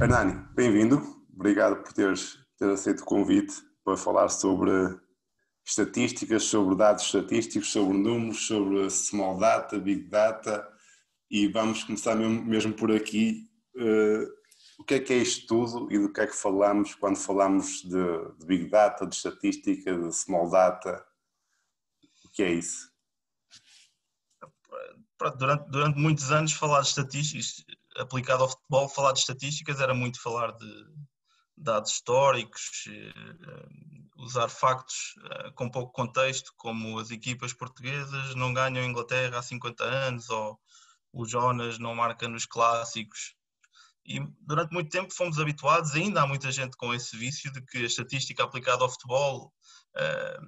Hernani, bem-vindo. Obrigado por teres, ter aceito o convite para falar sobre estatísticas, sobre dados estatísticos, sobre números, sobre small data, big data e vamos começar mesmo, mesmo por aqui. Uh, o que é que é isto tudo e do que é que falamos quando falamos de, de big data, de estatística, de small data? O que é isso? Durante, durante muitos anos falar de estatísticas aplicado ao futebol, falar de estatísticas era muito falar de dados históricos, eh, usar factos eh, com pouco contexto, como as equipas portuguesas não ganham a Inglaterra há 50 anos, ou o Jonas não marca nos clássicos. E durante muito tempo fomos habituados, ainda há muita gente com esse vício de que a estatística aplicada ao futebol eh,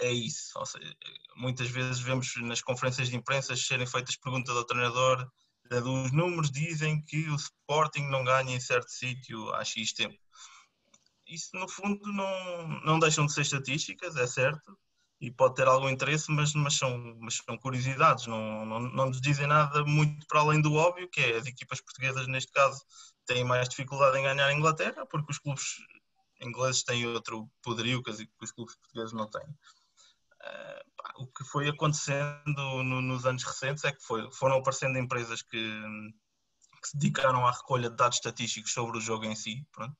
é isso. Seja, muitas vezes vemos nas conferências de imprensa serem feitas perguntas ao treinador os números dizem que o Sporting não ganha em certo sítio há X tempo. Isso, no fundo, não, não deixam de ser estatísticas, é certo, e pode ter algum interesse, mas, mas, são, mas são curiosidades, não, não, não nos dizem nada muito para além do óbvio, que é as equipas portuguesas, neste caso, têm mais dificuldade em ganhar a Inglaterra, porque os clubes ingleses têm outro poderio que os clubes portugueses não têm. O que foi acontecendo no, nos anos recentes é que foi, foram aparecendo empresas que, que, se dedicaram à recolha de dados estatísticos sobre o jogo em si. Pronto.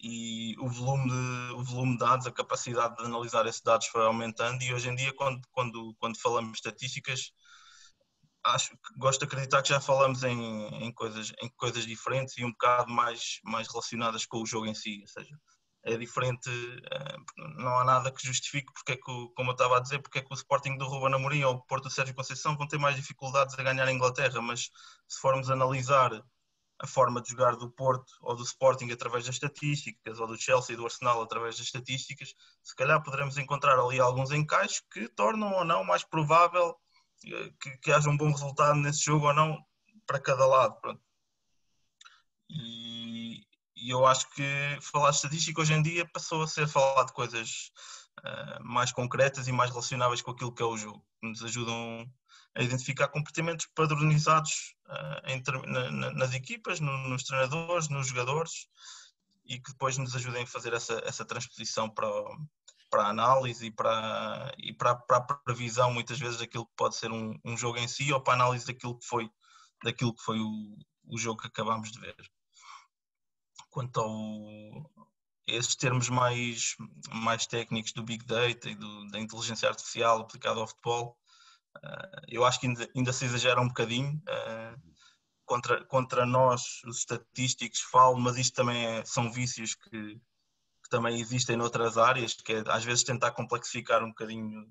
E o volume, de, o volume de dados, a capacidade de analisar esses dados foi aumentando. E hoje em dia, quando, quando, quando falamos de estatísticas, acho gosto de acreditar que já falamos em, em, coisas, em coisas diferentes e um bocado mais, mais relacionadas com o jogo em si. Ou seja, é diferente, eh, não há nada que justifique porque é que, como eu estava a dizer, porque é que o Sporting do Ruben Amorim ou o Porto do Sérgio Conceição vão ter mais dificuldades a ganhar a Inglaterra, mas se formos analisar a forma de jogar do Porto ou do Sporting através das estatísticas, ou do Chelsea e do Arsenal através das estatísticas, se calhar poderemos encontrar ali alguns encaixes que tornam ou não mais provável eh, que, que haja um bom resultado nesse jogo ou não para cada lado. Pronto. E, e eu acho que falar de estatística hoje em dia passou a ser falar de coisas uh, mais concretas e mais relacionáveis com aquilo que é o jogo, que nos ajudam a identificar comportamentos padronizados uh, na, nas equipas, no, nos treinadores, nos jogadores e que depois nos ajudem a fazer essa, essa transposição para, para a análise e, para, e para, para a previsão muitas vezes daquilo que pode ser um, um jogo em si ou para a análise daquilo que foi, daquilo que foi o, o jogo que acabamos de ver quanto ao esses termos mais, mais técnicos do Big Data e do, da inteligência artificial aplicada ao futebol, uh, eu acho que ainda, ainda, se exagera um bocadinho. Uh, contra, contra nós, os estatísticos, falo, mas isto também é, são vícios que, que, também existem noutras áreas, que é às vezes tentar complexificar um bocadinho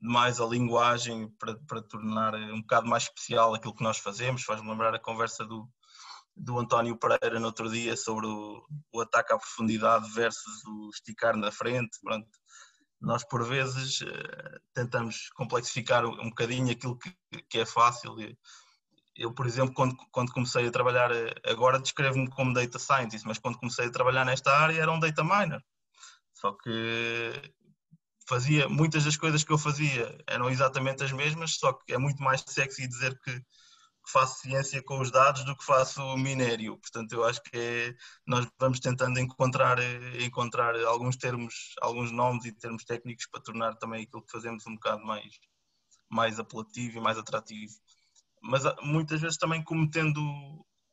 mais a linguagem para, para tornar um bocado mais especial aquilo que nós fazemos. Faz-me lembrar a conversa do, do António Pereira no outro dia sobre o, o, ataque à profundidade versus o esticar na frente. Pronto. Nós, por vezes, uh, tentamos complexificar um, um bocadinho aquilo que, que é fácil. Eu, por exemplo, quando, quando comecei a trabalhar, eh, agora descrevo-me como data scientist, mas quando comecei a trabalhar nesta área era um data miner. Só que fazia muitas das coisas que eu fazia eram exatamente as mesmas, só que é muito mais sexy dizer que que faço ciência com os dados do que faço minério. Portanto, eu acho que é, nós vamos tentando encontrar, encontrar alguns termos, alguns nomes e termos técnicos para tornar também aquilo que fazemos um bocado mais, mais apelativo e mais atrativo. Mas ah, muitas vezes também cometendo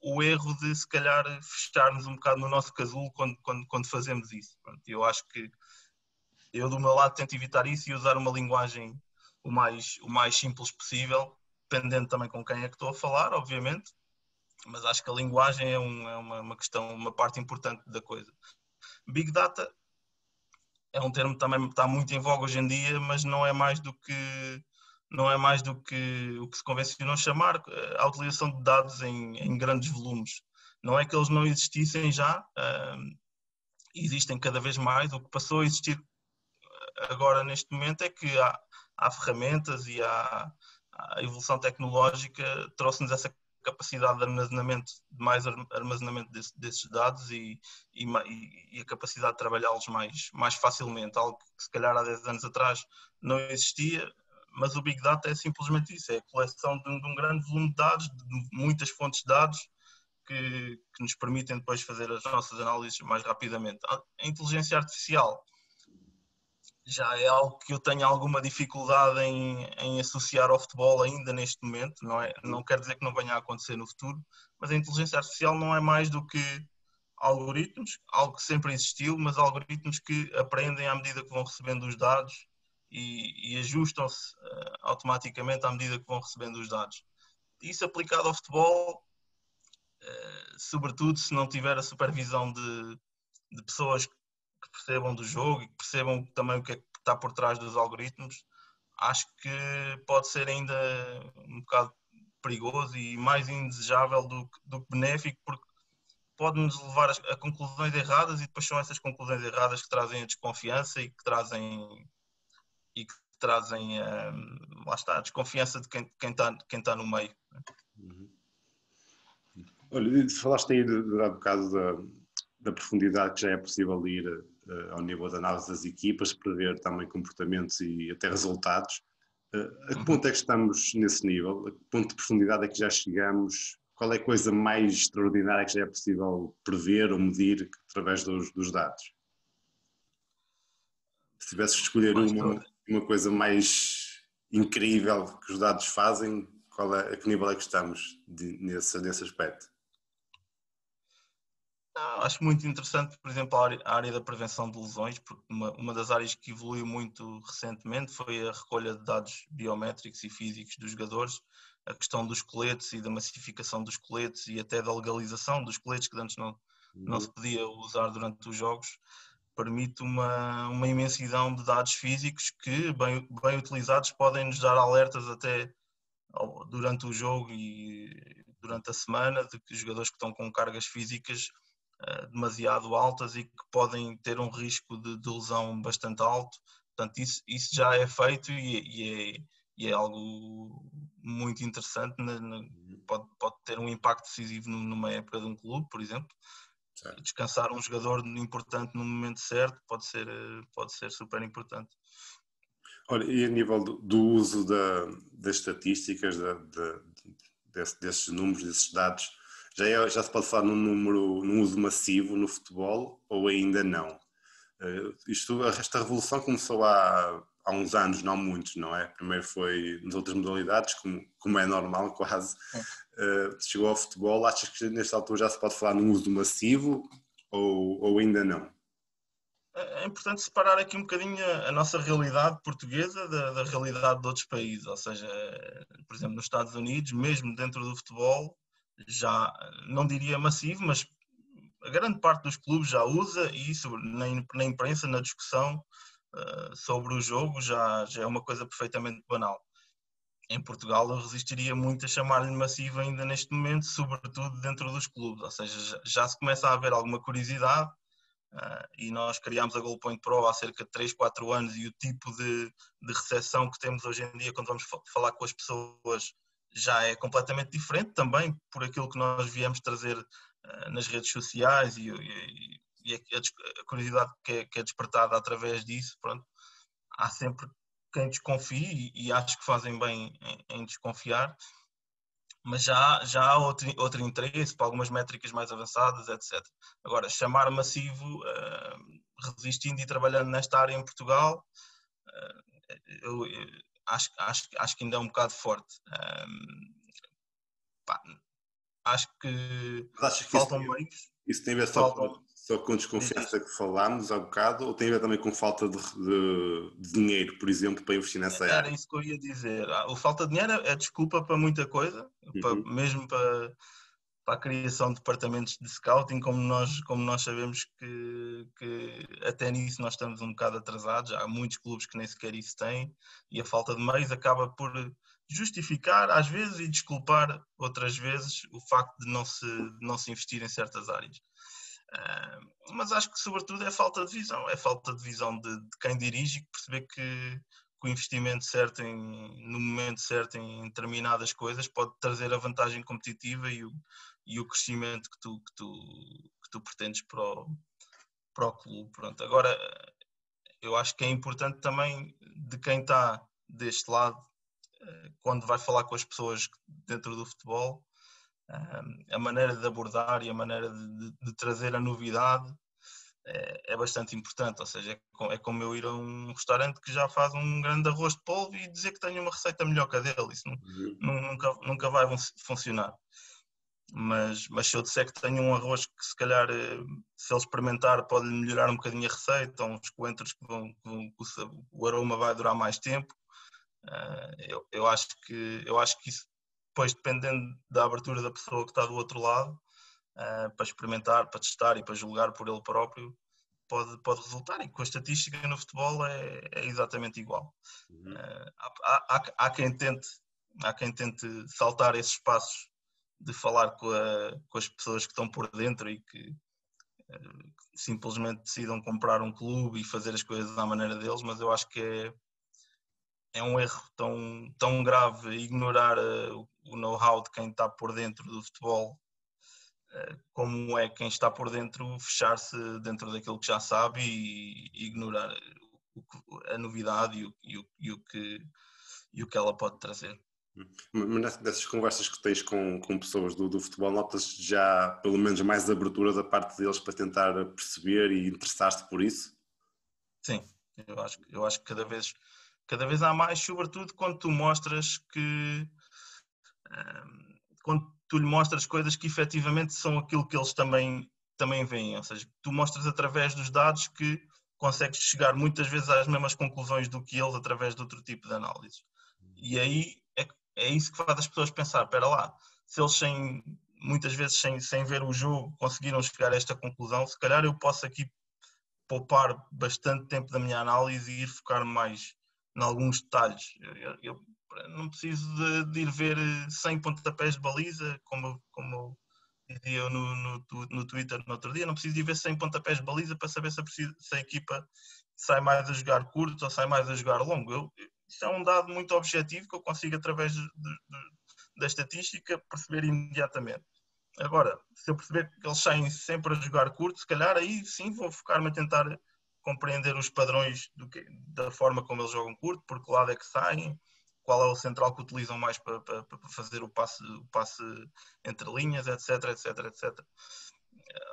o erro de se calhar fecharmos um bocado no nosso casulo quando, quando, quando fazemos isso. Eu acho que eu do meu lado tento evitar isso e usar uma linguagem o mais, o mais simples possível dependendo também com quem é que estou a falar, obviamente, mas acho que a linguagem é, um, é uma, uma, questão, uma parte importante da coisa. Big Data é um termo que também está muito em voga hoje em dia, mas não é mais do que não é mais do que o que se convencionou chamar eh, a utilização de dados em, em grandes volumes. Não é que eles não existissem já, uh, existem cada vez mais. O que passou a existir agora neste momento é que há, há ferramentas e há, a evolução tecnológica trouxe-nos essa capacidade de armazenamento, de mais armazenamento desse, desses dados e, e, e, a capacidade de trabalhá-los mais, mais facilmente, algo que se calhar há 10 anos atrás não existia, mas o Big Data é simplesmente isso, é a coleção de, de um grande volume de dados, de muitas fontes de dados, que, que nos permitem depois fazer as nossas análises mais rapidamente. A inteligência artificial já é algo que eu tenho alguma dificuldade em, em, associar ao futebol ainda neste momento. Não, é, não quer dizer que não venha a acontecer no futuro, mas a inteligência artificial não é mais do que algoritmos, algo que sempre existiu, mas algoritmos que aprendem à medida que vão recebendo os dados e, e ajustam-se uh, automaticamente à medida que vão recebendo os dados. Isso aplicado ao futebol, uh, sobretudo se não tiver a supervisão de, de pessoas que percebam do jogo e que percebam também o que é que está por trás dos algoritmos, acho que pode ser ainda um bocado perigoso e mais indesejável do que, do que benéfico, porque pode-nos levar a, conclusões erradas e depois são essas conclusões erradas que trazem a desconfiança e que trazem e que trazem um, lá está, a desconfiança de quem, está, quem está no meio. Uhum. Olha, falaste aí há bocado da, da profundidade que já é possível ir uh, ao nível de análise das equipas, prever também comportamentos e até resultados. Uh, a que ponto é que estamos nesse nível? A que ponto de profundidade é que já chegamos qual é a coisa mais extraordinária que já é possível prever ou medir através dos, dos dados? Se tivesse que escolher uma, uma coisa mais incrível que os dados fazem, qual é, a que nível é que estamos de, nesse, nesse aspecto? Ah, acho muito interessante, por exemplo, a área, da prevenção de lesões, porque uma, uma das áreas que evoluiu muito recentemente foi a recolha de dados biométricos e físicos dos jogadores, a questão dos coletes e da massificação dos coletes e até da legalização dos coletes que antes não, não uhum. se podia usar durante os jogos, permite uma, uma imensidão de dados físicos que, bem, bem utilizados, podem nos dar alertas até durante o jogo e durante a semana de que jogadores que estão com cargas físicas demasiado altas e que podem ter um risco de, de lesão bastante alto. Portanto, isso, isso já é feito e, e é e é algo muito interessante, pode, pode ter um impacto decisivo numa época de um clube, por exemplo. Certo. Descansar um jogador importante no momento certo pode ser, pode ser super importante. Olha, e a nível do, do uso da, das estatísticas, da, da, desse, desses números, desses dados, já, é, já se pode falar num número, num uso massivo no futebol ou ainda não? Uh, isto, esta revolução começou há há uns anos, não muitos, não é? Primeiro foi nas outras modalidades, como, como é normal quase. Uh, chegou ao futebol, achas que nesta altura já se pode falar num uso massivo ou, ou ainda não? É, é importante separar aqui um bocadinho a, nossa realidade portuguesa da, da, realidade de outros países, ou seja, por exemplo, nos Estados Unidos, mesmo dentro do futebol, já não diria massivo, mas a grande parte dos clubes já usa e isso na, na imprensa, na discussão, uh, sobre o jogo já, já é uma coisa perfeitamente banal. Em Portugal eu resistiria muito a chamar-lhe massivo ainda neste momento, sobretudo dentro dos clubes, ou seja, já, já se começa a haver alguma curiosidade uh, e nós criámos a Goal Point Pro há cerca de 3, 4 anos e o tipo de, de recepção que temos hoje em dia quando vamos falar com as pessoas já é completamente diferente também por aquilo que nós viemos trazer uh, nas redes sociais e, e, e a, curiosidade que é, que é, despertada através disso, pronto, há sempre quem desconfie e, e acho que fazem bem em, em, desconfiar, mas já, já há outro, outro interesse para algumas métricas mais avançadas, etc. Agora, chamar massivo, uh, resistindo e trabalhando nesta área em Portugal, uh, eu, eu, acho, acho, acho que ainda é um bocado forte. Um, pá, acho que, que faltam isso, meios. Isso tem a ver só faltam, só com desconfiança que falámos há bocado, ou tem a ver também com falta de, de, de, dinheiro, por exemplo, para investir nessa Era área? Era isso que eu ia dizer. Ah, falta de dinheiro é, é desculpa para muita coisa, uhum. para, mesmo para, para, a criação de departamentos de scouting, como nós, como nós sabemos que, que até nisso nós estamos um bocado atrasados. Há muitos clubes que nem sequer isso têm, e a falta de meios acaba por justificar às vezes e desculpar outras vezes o facto de não se, de não se investir em certas áreas. Uh, mas acho que, sobretudo, é falta de visão. É falta de visão de, de quem dirige perceber que, que, o investimento certo, em, no momento certo, em determinadas coisas, pode trazer a vantagem competitiva e o, e o crescimento que tu, que tu, que tu pretendes para o, para o clube. Pronto. Agora, eu acho que é importante também de quem está deste lado, eh, quando vai falar com as pessoas dentro do futebol, a maneira de abordar e a maneira de, de, trazer a novidade é, é, bastante importante. Ou seja, é, é como eu ir a um restaurante que já faz um grande arroz de polvo e dizer que tenho uma receita melhor que a dele. Isso uhum. nunca, nunca vai funcionar. Mas, mas se eu disser que tenho um arroz que se calhar eh, se ele experimentar pode melhorar um bocadinho a receita, ou uns coentros que, vão, que o, o aroma vai durar mais tempo, uh, eu, eu, acho que, eu acho que isso depois dependendo da abertura da pessoa que está do outro lado, uh, para experimentar, para testar e para julgar por ele próprio, pode, pode resultar. E com a estatística no futebol é, é exatamente igual. Uhum. Uh, há, há, há, quem tente, há quem tente saltar esses passos de falar com, a, com as pessoas que estão por dentro e que uh, simplesmente decidam comprar um clube e fazer as coisas à maneira deles, mas eu acho que é, é um erro tão, tão grave ignorar uh, o know-how de quem está por dentro do futebol, uh, como é quem está por dentro fechar-se dentro daquilo que já sabe e, e ignorar o, a novidade e o, e, o, e, o que, e o que ela pode trazer. Mas dessas conversas que tens com, com pessoas do, do futebol, notas já pelo menos mais abertura da parte deles para tentar perceber e interessar-te por isso? Sim, eu acho, eu acho que cada vez Cada vez há mais, sobretudo quando tu mostras que. quando tu lhe mostras coisas que efetivamente são aquilo que eles também, também veem. Ou seja, tu mostras através dos dados que consegues chegar muitas vezes às mesmas conclusões do que eles através de outro tipo de análise. E aí é, isso que faz as pessoas pensar: espera lá, se eles sem, muitas vezes sem, sem ver o jogo conseguiram chegar a esta conclusão, se calhar eu posso aqui poupar bastante tempo da minha análise e ir focar mais em alguns detalhes. Eu, eu não preciso de, de, ir ver 100 pontapés de baliza, como, como dizia eu no, no, no, Twitter no outro dia, não preciso de ir ver 100 pontapés de baliza para saber se a, se a equipa sai mais a jogar curto ou sai mais a jogar longo. Eu, isso é um dado muito objetivo que eu consigo, através de, de, da estatística, perceber imediatamente. Agora, se eu perceber que eles saem sempre a jogar curto, se calhar aí sim vou focar-me a tentar compreender os padrões que, da forma como eles jogam curto, por que lado é que saem, qual é o central que utilizam mais para, para, para fazer o passe, o passe entre linhas, etc, etc, etc.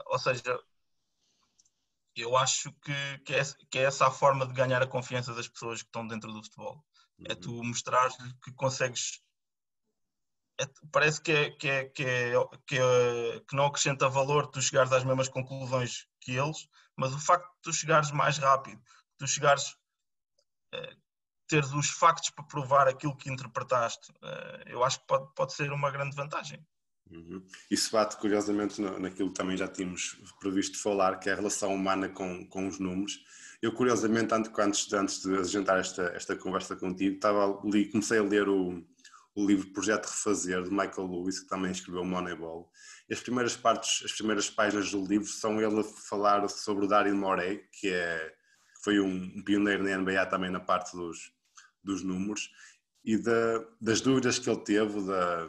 Ou seja, eu acho que, que, é, que é essa a forma de ganhar a confiança das pessoas que estão dentro do futebol. É uhum. É tu mostrar que consegues. É, parece que, é, que, é, que, é, que, é, que não acrescenta valor tu chegares às mesmas conclusões que eles, mas o facto de tu chegares mais rápido, tu chegares, uh, teres os factos para provar aquilo que interpretaste, uh, eu acho que pode, pode ser uma grande vantagem. Uhum. Isso bate curiosamente naquilo que também já tínhamos previsto falar, que é a relação humana com, com os números. Eu, curiosamente, antes, antes de agentar esta, esta conversa contigo, estava ali, comecei a ler o, o livro Projeto Refazer, de Michael Lewis, que também escreveu Moneyball. As primeiras partes, as primeiras páginas do livro são ele a falar sobre o Daryl Morey, que, é, foi um, pioneiro na NBA também na parte dos, dos números, e da, das dúvidas que ele teve, da,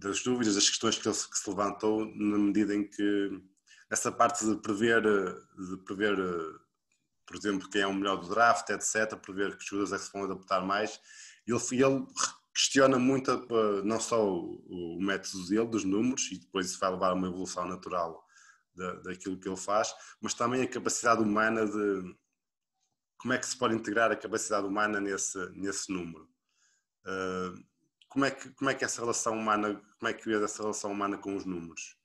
das dúvidas, das questões que, ele, que se levantou na medida em que essa parte de prever, de prever por exemplo, quem é o melhor do draft, etc., prever que jogadores é que se vão adaptar mais, ele, ele questiona muito não só o, o, método dele, dos números, e depois isso vai levar a uma evolução natural da, daquilo que ele faz, mas também a capacidade humana de como é que se pode integrar a capacidade humana nesse, nesse número. Uh, como, é que, como é que essa relação humana, como é que vês essa relação humana com os números?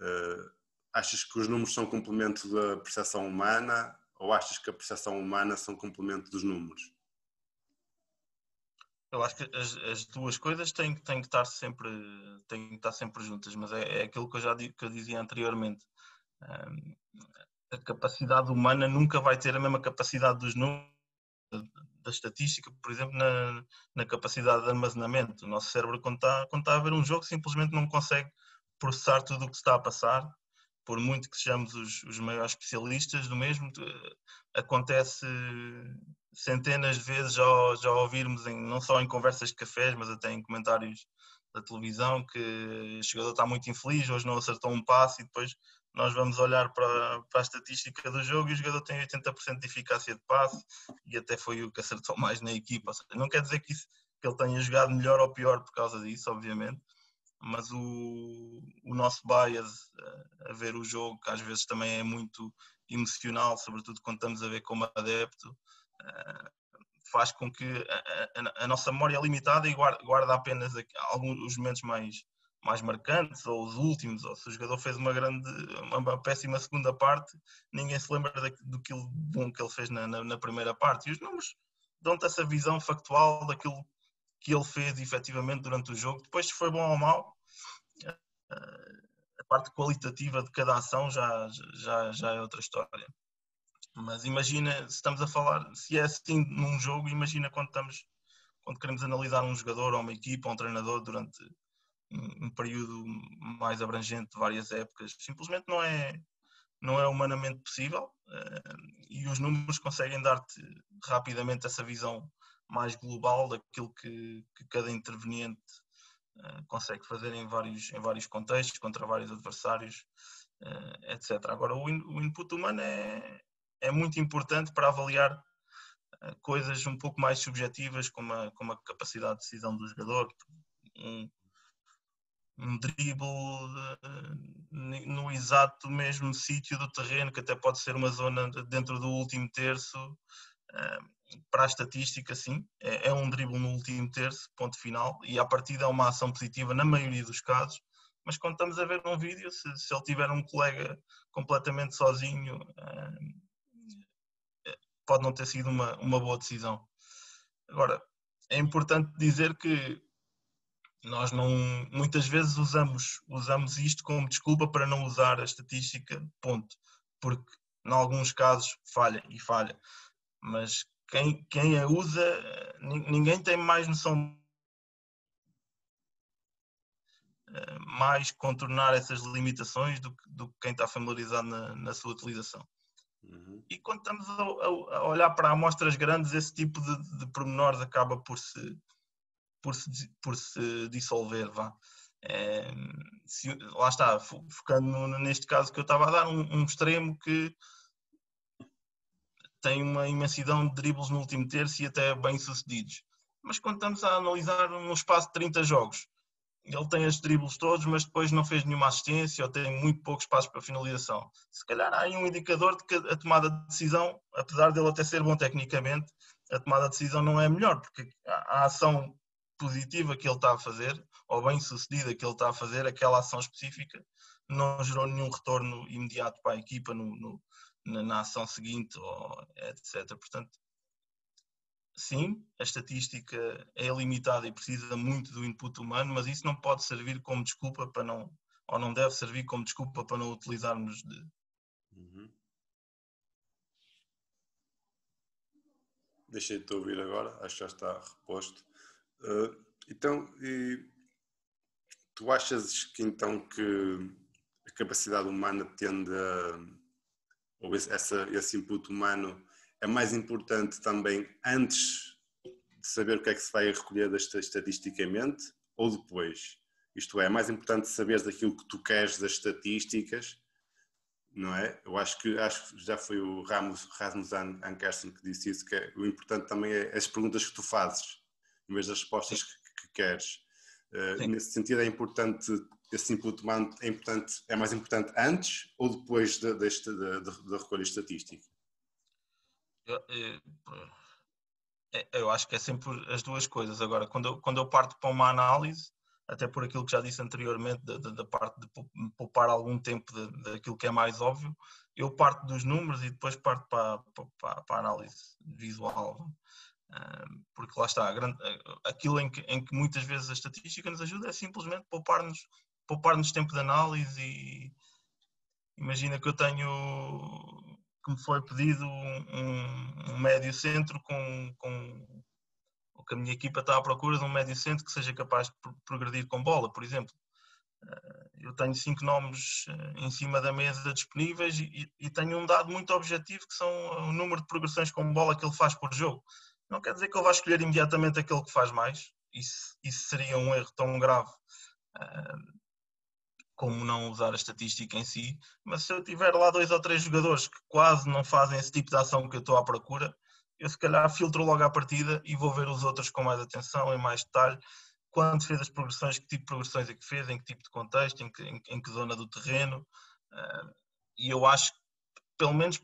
Uh, achas que os números são complemento da percepção humana ou achas que a percepção humana são complemento dos números? Eu acho que as, as, duas coisas têm, têm, que estar sempre, têm que estar sempre juntas, mas é, é aquilo que eu já que eu dizia anteriormente. Um, a capacidade humana nunca vai ter a mesma capacidade dos números, da estatística, por exemplo, na, na capacidade de armazenamento. O nosso cérebro, quando está, quando está a ver um jogo, simplesmente não consegue processar tudo o que está a passar por muito que sejamos os, os maiores especialistas do mesmo, acontece centenas de vezes já, já ouvirmos, em, não só em conversas de cafés, mas até em comentários da televisão, que o jogador está muito infeliz, hoje não acertou um passe e depois nós vamos olhar para, para a estatística do jogo e o jogador tem 80% de eficácia de passe e até foi o que acertou mais na equipa. Seja, não quer dizer que, isso, que ele tenha jogado melhor ou pior por causa disso, obviamente, mas o, o nosso bias a, a ver o jogo, que às vezes também é muito emocional, sobretudo quando estamos a ver como adepto, faz com que a, a, a, nossa memória é limitada e guarda, guarda apenas alguns os momentos mais, mais marcantes ou os últimos, ou se o jogador fez uma grande, uma péssima segunda parte, ninguém se lembra que bom que ele fez na, na, na primeira parte. E os números dão-te essa visão factual daquilo que ele fez efetivamente durante o jogo. Depois, se foi bom ou mau, a parte qualitativa de cada ação já, já, já é outra história. Mas imagina, se estamos a falar, se é assim num jogo, imagina quando estamos, quando queremos analisar um jogador ou uma equipa ou um treinador durante um, período mais abrangente de várias épocas. Simplesmente não é, não é humanamente possível uh, e os números conseguem dar-te rapidamente essa visão mais global daquilo que, que cada interveniente uh, consegue fazer em vários, em vários contextos, contra vários adversários, uh, etc. Agora, o, in, o input humano é, é muito importante para avaliar eh, coisas um pouco mais subjetivas, como a, como a capacidade de decisão do jogador, um, um dribble eh, no exato mesmo sítio do terreno, que até pode ser uma zona dentro do último terço. Eh, para a estatística, sim, é, é um dribble no último terço, ponto final, e a partida é uma ação positiva na maioria dos casos. Mas quando estamos a ver um vídeo, se, se ele tiver um colega completamente sozinho, pode não ter sido uma, uma boa decisão. Agora, é importante dizer que nós não muitas vezes usamos usamos isto como desculpa para não usar a estatística ponto. Porque em alguns casos falha e falha. Mas quem quem a usa ninguém tem mais noção eh, mais contornar essas limitações do que, do que quem está familiarizado na, na sua utilização. Uhum. E quando estamos a, a, olhar para amostras grandes, esse tipo de, de pormenores acaba por se, por se, por se dissolver. Vá. É, se, lá está, focando neste caso que eu estava a dar, um, um, extremo que tem uma imensidão de dribles no último terço e até bem sucedidos. Mas quando estamos a analisar um espaço de 30 jogos, ele tem os dribles todos, mas depois não fez nenhuma assistência ou tem muito pouco espaço para finalização. Se calhar há aí um indicador de que a tomada de decisão, apesar dele até ser bom tecnicamente, a tomada de decisão não é melhor, porque a ação positiva que ele está a fazer, ou bem sucedida que ele está a fazer, aquela ação específica, não gerou nenhum retorno imediato para a equipa no, no, na, na ação seguinte, ou etc. Portanto, sim, a estatística é limitada e precisa muito do input humano, mas isso não pode servir como desculpa para não, ou não deve servir como desculpa para não utilizarmos de. Uhum. Deixei-te ouvir agora, acho que já está reposto. Uh, então, tu achas que então que a capacidade humana tende a, ou esse, essa, esse input humano é mais importante também antes de saber o que é que se vai recolher estatisticamente ou depois? Isto é, é mais importante saber daquilo que tu queres das estatísticas, não é? Eu acho que, acho que já foi o Ramos, Rasmus Ankersen que disse isso, que é, o importante também é as perguntas que tu fazes, em vez das respostas que, que queres. Uh, nesse sentido é importante, esse input humano é, importante, é mais importante antes ou depois da de, de, de, recolha estatística? Eu, é, eu, acho que é sempre as duas coisas. Agora, quando eu, quando eu parto para uma análise, até por aquilo que já disse anteriormente, da, da parte de poupar algum tempo daquilo que é mais óbvio, eu parto dos números e depois parto para, para, para a análise visual. Porque lá está, aquilo em que, em que muitas vezes a estatística nos ajuda é simplesmente poupar-nos poupar tempo de análise e imagina que eu tenho que me foi pedido um, um médio centro com, com o que a minha equipa está à procura de um médio centro que seja capaz de progredir com bola, por exemplo. Eh, eu tenho cinco nomes eh, em cima da mesa disponíveis e, e tenho um dado muito objetivo que são o número de progressões com bola que ele faz por jogo. Não quer dizer que ele vá escolher imediatamente aquele que faz mais, isso, isso seria um erro tão grave eh, como não usar a estatística em si, mas se eu tiver lá dois ou três jogadores que quase não fazem esse tipo de ação que eu estou à procura, eu se calhar filtro logo à partida e vou ver os outros com mais atenção, em mais detalhe, quando fez as progressões, que tipo de progressões é que fez, em que tipo de contexto, em que, em, em que zona do terreno. Uh, e eu acho, pelo menos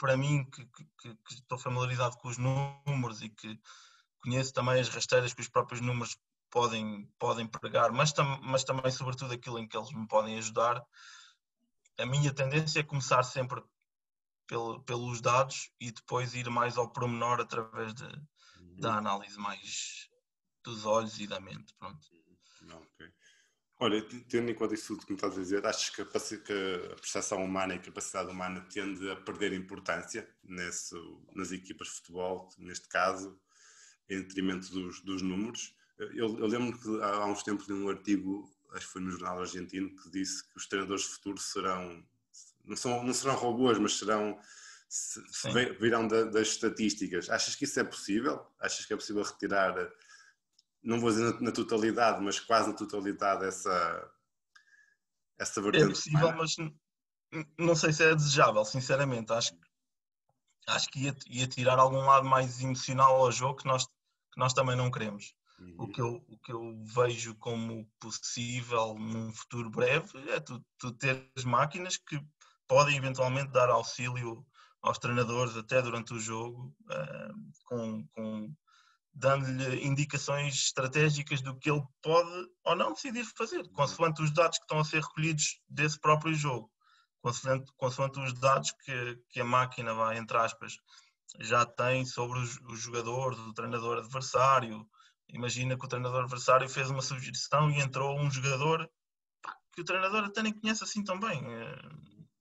para mim, que, que, que, estou familiarizado com os números e que conheço também as rasteiras que os próprios números podem, podem pregar, mas, tam, mas também, sobretudo, aquilo em que eles me podem ajudar, a minha tendência é começar sempre pelo, pelos dados e depois ir mais ao pormenor através de, da uhum. análise mais dos olhos e da mente. Pronto. Okay. Olha, tendo em conta isso tudo que me estás a dizer, achas que a, percepção humana e a capacidade humana tende a perder importância nesse, nas equipas de futebol, neste caso, em detrimento dos, dos números? Eu, eu lembro que há uns tempos li um artigo, acho que foi no jornal argentino, que disse que os treinadores de futuro serão, não, são, não serão robôs, mas serão, virão da, das estatísticas. Achas que isso é possível? Achas que é possível retirar não vou dizer na, na totalidade, mas quase na totalidade essa, essa vertente. É possível, mas não sei se é desejável, sinceramente. Acho, acho que ia, ia tirar algum lado mais emocional ao jogo que nós, que nós também não queremos. Uhum. O, que eu, o que eu vejo como possível num futuro breve é tu, tu teres máquinas que podem eventualmente dar auxílio aos treinadores até durante o jogo, uh, com, com dando-lhe indicações estratégicas do que ele pode ou não decidir fazer, consoante os dados que estão a ser recolhidos desse próprio jogo, consoante, consoante os dados que, que a máquina vai, entre aspas, já tem sobre o, o jogador, o treinador adversário. Imagina que o treinador adversário fez uma sugestão e entrou um jogador que o treinador até nem conhece assim tão bem. Eh,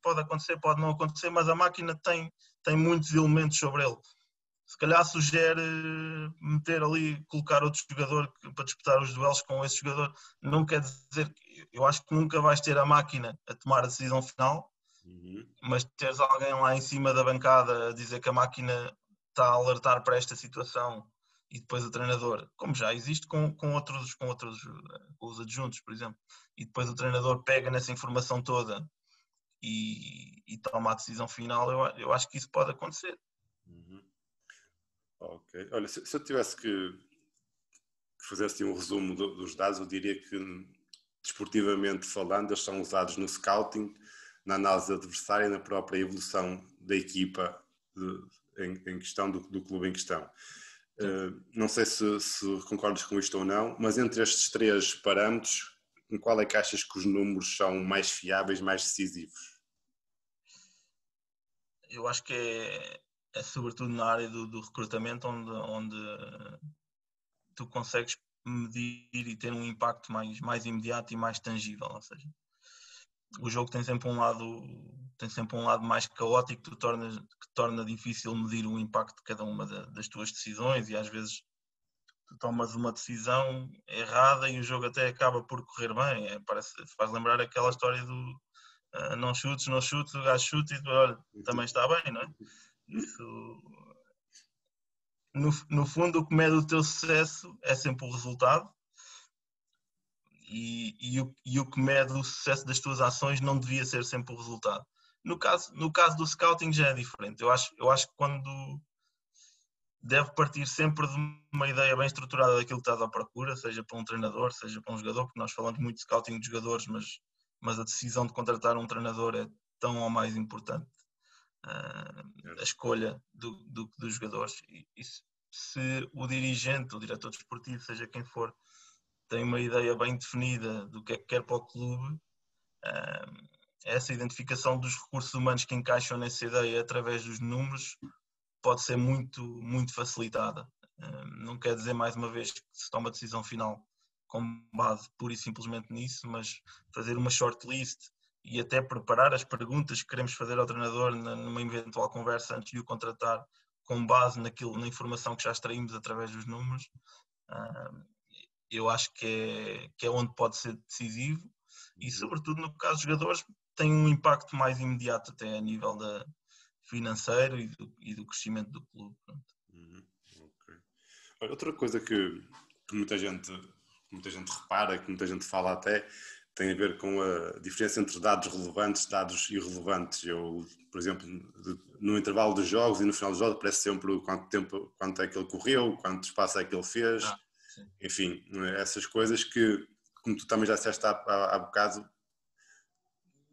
pode acontecer, pode não acontecer, mas a máquina tem, tem muitos elementos sobre ele se calhar sugere meter ali, colocar outro jogador para disputar os duelos com esse jogador. Não quer dizer que eu acho que nunca vais ter a máquina a tomar a decisão final, uhum. mas teres alguém lá em cima da bancada a dizer que a máquina está a alertar para esta situação e depois o treinador, como já existe com, com outros, com outros com os adjuntos, por exemplo, e depois o treinador pega nessa informação toda e, e toma a decisão final, eu, eu acho que isso pode acontecer. Uhum. Ok. Olha, se, se eu tivesse que fazer assim um resumo do, dos dados, eu diria que, desportivamente falando, eles são usados no scouting, na análise adversária e na própria evolução da equipa de, em, em, questão, do, do, clube em questão. Uh, não sei se, se, concordas com isto ou não, mas entre estes três parâmetros, em qual é que achas que os números são mais fiáveis, mais decisivos? Eu acho que é, é sobretudo na área do, do recrutamento onde, onde tu consegues medir e ter um impacto mais, mais imediato e mais tangível, ou seja, o jogo tem sempre um lado tem sempre um lado mais caótico que, torna, que torna difícil medir o impacto de cada uma das tuas decisões e às vezes tu tomas uma decisão errada e o jogo até acaba por correr bem é, parece, faz lembrar aquela história do uh, não chutes, não chutes, o gajo chuta e olha, também está bem, não é? Isso, no, no fundo, o que mede o teu sucesso é sempre o resultado. E, e, o, e o que mede o sucesso das tuas ações não devia ser sempre o resultado. No caso, no caso do scouting já é diferente. Eu acho, eu acho que quando deve partir sempre de uma ideia bem estruturada daquilo que estás à procura, seja para um treinador, seja para um jogador, porque nós falamos muito de scouting de jogadores, mas, mas a decisão de contratar um treinador é tão ou mais importante uh, a escolha do, do, dos jogadores. E, e se o dirigente, o diretor desportivo, seja quem for, tem uma ideia bem definida do que é que quer para o clube, uh, essa identificação dos recursos humanos que encaixam nessa ideia através dos números pode ser muito, muito facilitada. Não quer dizer, mais uma vez, que se toma a decisão final com base pura e simplesmente nisso, mas fazer uma shortlist e até preparar as perguntas que queremos fazer ao treinador numa eventual conversa antes de o contratar, com base naquilo, na informação que já extraímos através dos números, eu acho que é, que é onde pode ser decisivo e, uhum. sobretudo, no caso dos jogadores, tem um impacto mais imediato até a nível da financeiro e do, e do crescimento do clube. Uhum. Okay. Outra coisa que, que muita gente muita gente repara, que muita gente fala até, tem a ver com a diferença entre dados relevantes e dados irrelevantes. Eu, por exemplo, no intervalo dos jogos e no final dos jogos aparece sempre quanto tempo, quanto é que ele correu, quanto espaço é que ele fez. Ah, enfim, essas coisas que, como tu também já disseste há, há, há bocado,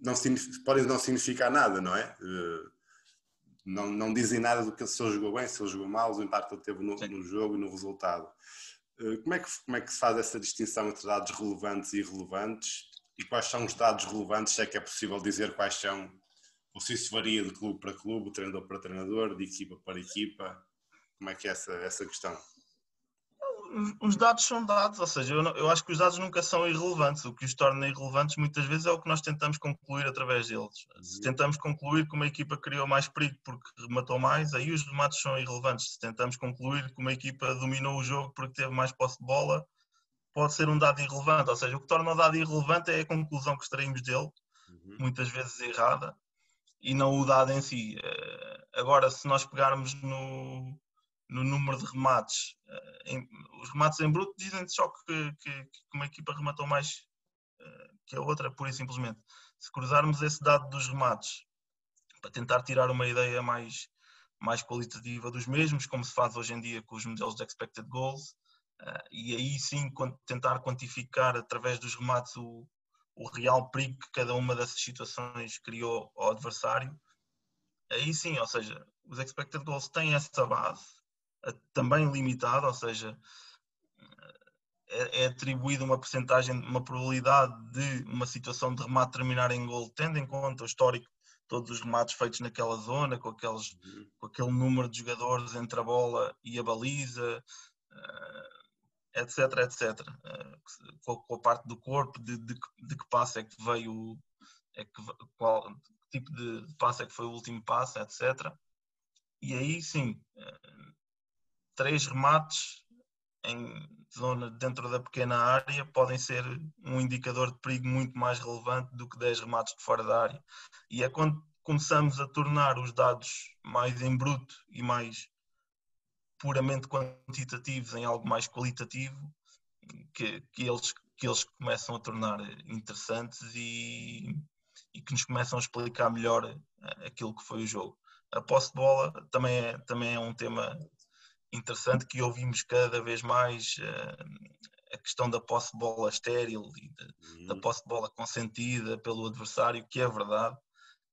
não podem não significar nada, não é? Uh, não, não dizem nada do que se ele jogou bem, se ele jogou mal, o impacto que ele teve no, no jogo e no resultado. Uh, como, é que, como é que se faz essa distinção entre dados relevantes e irrelevantes? E quais são os dados relevantes, se é que é possível dizer quais são, ou se isso varia de clube para clube, de treinador para treinador, de equipa para equipa? Como é que é essa, essa questão? os dados são dados, ou seja, eu, não, eu, acho que os dados nunca são irrelevantes. O que os torna irrelevantes muitas vezes é o que nós tentamos concluir através deles. Se tentamos concluir que uma equipa criou mais perigo porque rematou mais, aí os remates são irrelevantes. Se tentamos concluir que uma equipa dominou o jogo porque teve mais posse de bola, pode ser um dado irrelevante. Ou seja, o que torna o dado irrelevante é a conclusão que extraímos dele, uhum. muitas vezes errada, e não o dado em si. Eh, agora, se nós pegarmos no no número de remates. Eh, em, os remates em bruto dizem só que, que, que, uma equipa rematou mais eh, que a outra, pura e simplesmente. Se cruzarmos esse dado dos remates para tentar tirar uma ideia mais, mais qualitativa dos mesmos, como se faz hoje em dia com os modelos de expected goals, eh, e aí sim tentar quantificar através dos remates o, o real perigo que cada uma dessas situações criou ao adversário, aí sim, ou seja, os expected goals têm essa base também limitado, ou seja, é, é atribuída uma percentagem, uma probabilidade de uma situação de remate terminar em gol, tendo em conta o histórico todos os remates feitos naquela zona, com, aqueles, uhum. com aquele número de jogadores entre a bola e a baliza, etc, etc. Eh, com, a parte do corpo, de, de, de que passo é que veio, é que, qual tipo de passo é que foi o último passo, etc. E aí sim, eh, três remates em zona dentro da pequena área podem ser um indicador de perigo muito mais relevante do que 10 remates de fora da área. E é quando começamos a tornar os dados mais em bruto e mais puramente quantitativos em algo mais qualitativo que, que, eles, que eles começam a tornar interessantes e, e que nos começam a explicar melhor eh, aquilo que foi o jogo. A posse de bola também é, também é um tema interessante que ouvimos cada vez mais uh, a questão da posse de bola estéril e de, uhum. da posse de bola consentida pelo adversário, que é verdade.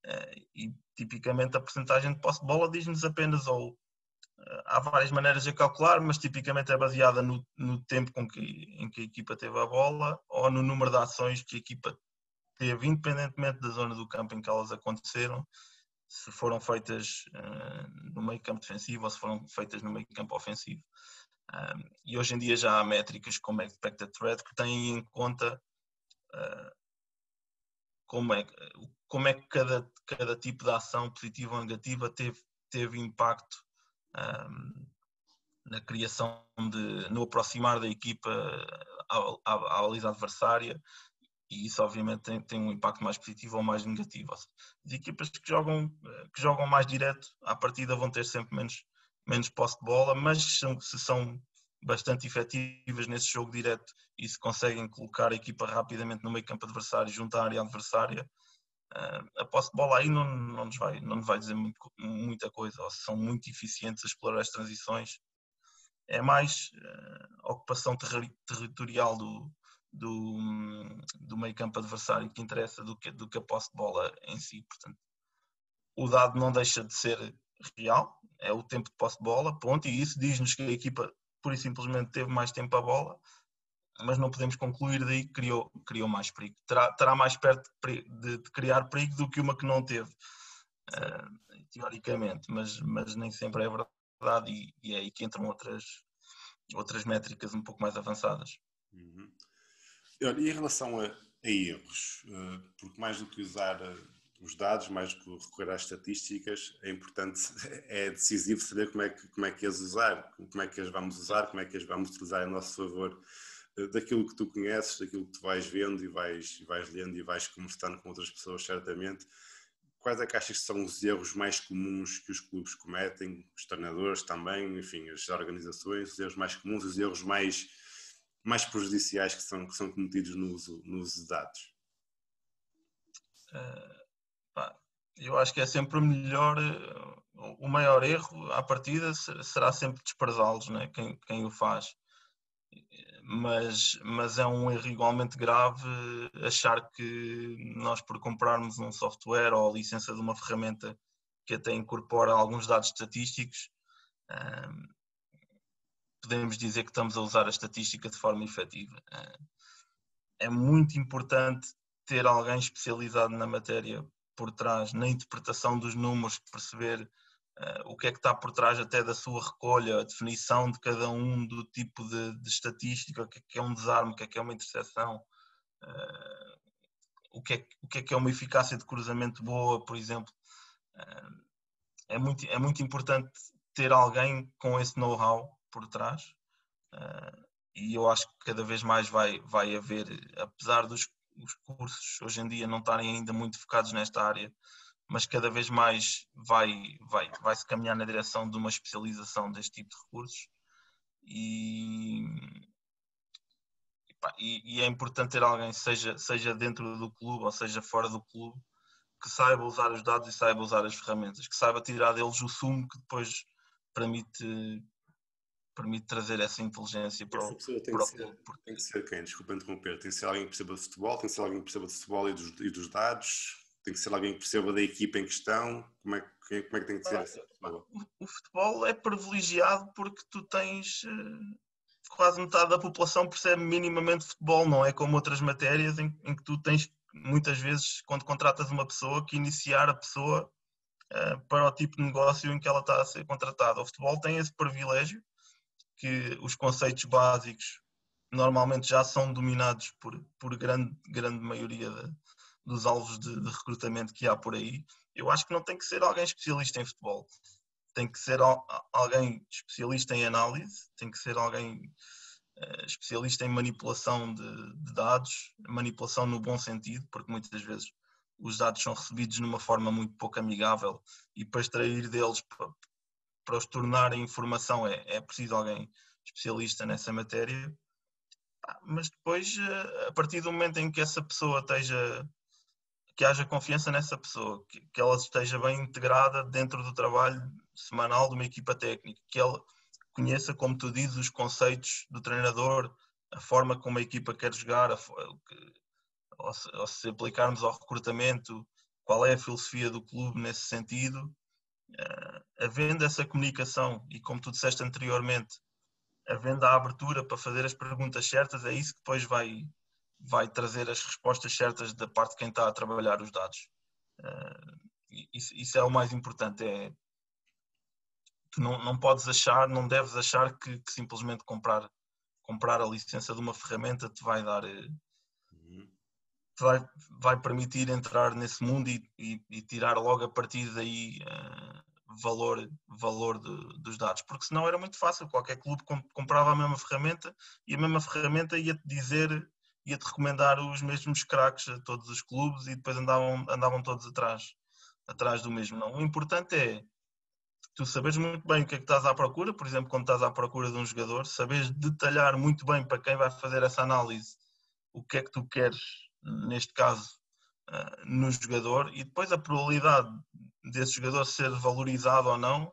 Uh, e tipicamente a porcentagem de posse de bola diz-nos apenas ou há várias maneiras de calcular, mas tipicamente é baseada no, no tempo com que, em que a equipa teve a bola ou no número de ações que a equipa teve, independentemente da zona do campo em que elas aconteceram se foram feitas uh, no meio campo defensivo ou se foram feitas no meio campo ofensivo. Um, e hoje em dia já há métricas como Expected Threat que têm em conta uh, como, é, como é que cada, cada tipo de ação, positiva ou negativa, teve, teve impacto um, na criação de, no aproximar da equipa à, baliza adversária e isso obviamente tem, tem, um impacto mais positivo ou mais negativo. As equipas que jogam, que jogam mais direto, à partida vão ter sempre menos, menos posse de bola, mas são, se são bastante efetivas nesse jogo direto e se conseguem colocar a equipa rapidamente no meio campo adversário, junto à área adversária, a posse de bola aí não, não, nos, vai, não nos vai dizer muito, muita coisa, ou são muito eficientes a explorar as transições. É mais uh, ocupação territorial do, do, do meio campo adversário que interessa do que, do que a posse de bola em si. Portanto, o dado não deixa de ser real, é o tempo de posse de bola, ponto, e isso diz-nos que a equipa pura e simplesmente teve mais tempo a bola, mas não podemos concluir daí que criou, criou mais perigo. Terá, terá mais perto de, de, criar perigo do que uma que não teve, uh, teoricamente, mas, mas nem sempre é verdade e, e é aí que entram outras, outras métricas um pouco mais avançadas. Uhum. E em relação a, a erros, uh, porque mais do que usar uh, os dados, mais do que recorrer às estatísticas, é importante, é decisivo saber como é, que, como é que as usar, como é que as vamos usar, como é que as vamos utilizar a nosso favor, daquilo que tu conheces, daquilo que tu vais vendo e vais, e vais lendo e vais conversando com outras pessoas, certamente. Quais é que achas que são os erros mais comuns que os clubes cometem, os treinadores também, enfim, as organizações, os erros mais comuns, os erros mais mais prejudiciais que são, que são cometidos no uso, no uso de dados? Uh, pá, eu acho que é sempre melhor, eh, o maior erro à partida será sempre desprezá-los, né? quem, quem o faz. Mas, mas é um erro igualmente grave achar que nós, por comprarmos um software ou a licença de uma ferramenta que até incorpora alguns dados estatísticos, podemos dizer que estamos a usar a estatística de forma efetiva. É muito importante ter alguém especializado na matéria por trás, na interpretação dos números, perceber uh, o que é que está por trás até da sua recolha, a definição de cada um do tipo de, de estatística, o que é que é um desarme, o que é que é uma interseção, uh, o, que é, o que é que é uma eficácia de cruzamento boa, por exemplo. Uh, é, muito, é muito importante ter alguém com esse know-how por trás. e eu acho que cada vez mais vai, vai haver, apesar dos os cursos hoje em dia não estarem ainda muito focados nesta área, mas cada vez mais vai, vai, vai se caminhar na direção de uma especialização deste tipo de recursos e, e, e, é importante ter alguém, seja, seja dentro do clube ou seja fora do clube, que saiba usar os dados e saiba usar as ferramentas, que saiba tirar deles o sumo que depois permite permite trazer essa inteligência para o, tem para o clube. Tem que ser quem? Desculpa interromper. Tem que ser alguém que perceba de futebol, tem que ser alguém que perceba de futebol e dos, e dos dados, tem que ser alguém que perceba da equipa em questão. Como é, que, como é que tem que ser essa pessoa? O, o futebol é privilegiado porque tu tens uh, quase metade da população percebe minimamente futebol, não é como outras matérias em, em que tu tens muitas vezes, quando contratas uma pessoa, que iniciar a pessoa uh, para o tipo de negócio em que ela está a ser contratada. O futebol tem esse privilégio que os conceitos básicos normalmente já são dominados por, por grande, grande maioria de, dos alvos de, de, recrutamento que há por aí. Eu acho que não tem que ser alguém especialista em futebol, tem que ser alguém especialista em análise, tem que ser alguém uh, especialista em manipulação de, de, dados, manipulação no bom sentido, porque muitas vezes os dados são recebidos numa forma muito pouco amigável e para extrair deles para os tornar informação é, é preciso alguém especialista nessa matéria. Mas depois, eh, a partir do momento em que essa pessoa esteja, que haja confiança nessa pessoa, que, que ela esteja bem integrada dentro do trabalho semanal de uma equipa técnica, que ela conheça, como tu dizes, os conceitos do treinador, a forma como a equipa quer jogar, a, ou, se, ou se aplicarmos ao recrutamento, qual é a filosofia do clube nesse sentido, uh, havendo essa comunicação e como tu disseste anteriormente, havendo a abertura para fazer as perguntas certas, é isso que depois vai, vai trazer as respostas certas da parte de quem está a trabalhar os dados. Uh, isso, isso, é o mais importante. É, tu não, não podes achar, não deves achar que, que, simplesmente comprar, comprar a licença de uma ferramenta te vai dar. Eh, uhum. Vai, vai permitir entrar nesse mundo e, e, e tirar logo a partir daí uh, valor, valor de, dos dados, porque senão era muito fácil, qualquer clube comprava a mesma ferramenta e a mesma ferramenta ia-te dizer, ia-te recomendar os mesmos craques a todos os clubes e depois andavam, andavam todos atrás, atrás do mesmo. Não, o importante é tu saberes muito bem o que é que estás à procura, por exemplo, quando estás à procura de um jogador, saberes detalhar muito bem para quem vai fazer essa análise o que é que tu queres, neste caso, uh, no jogador, e depois a probabilidade desse jogador ser valorizado ou não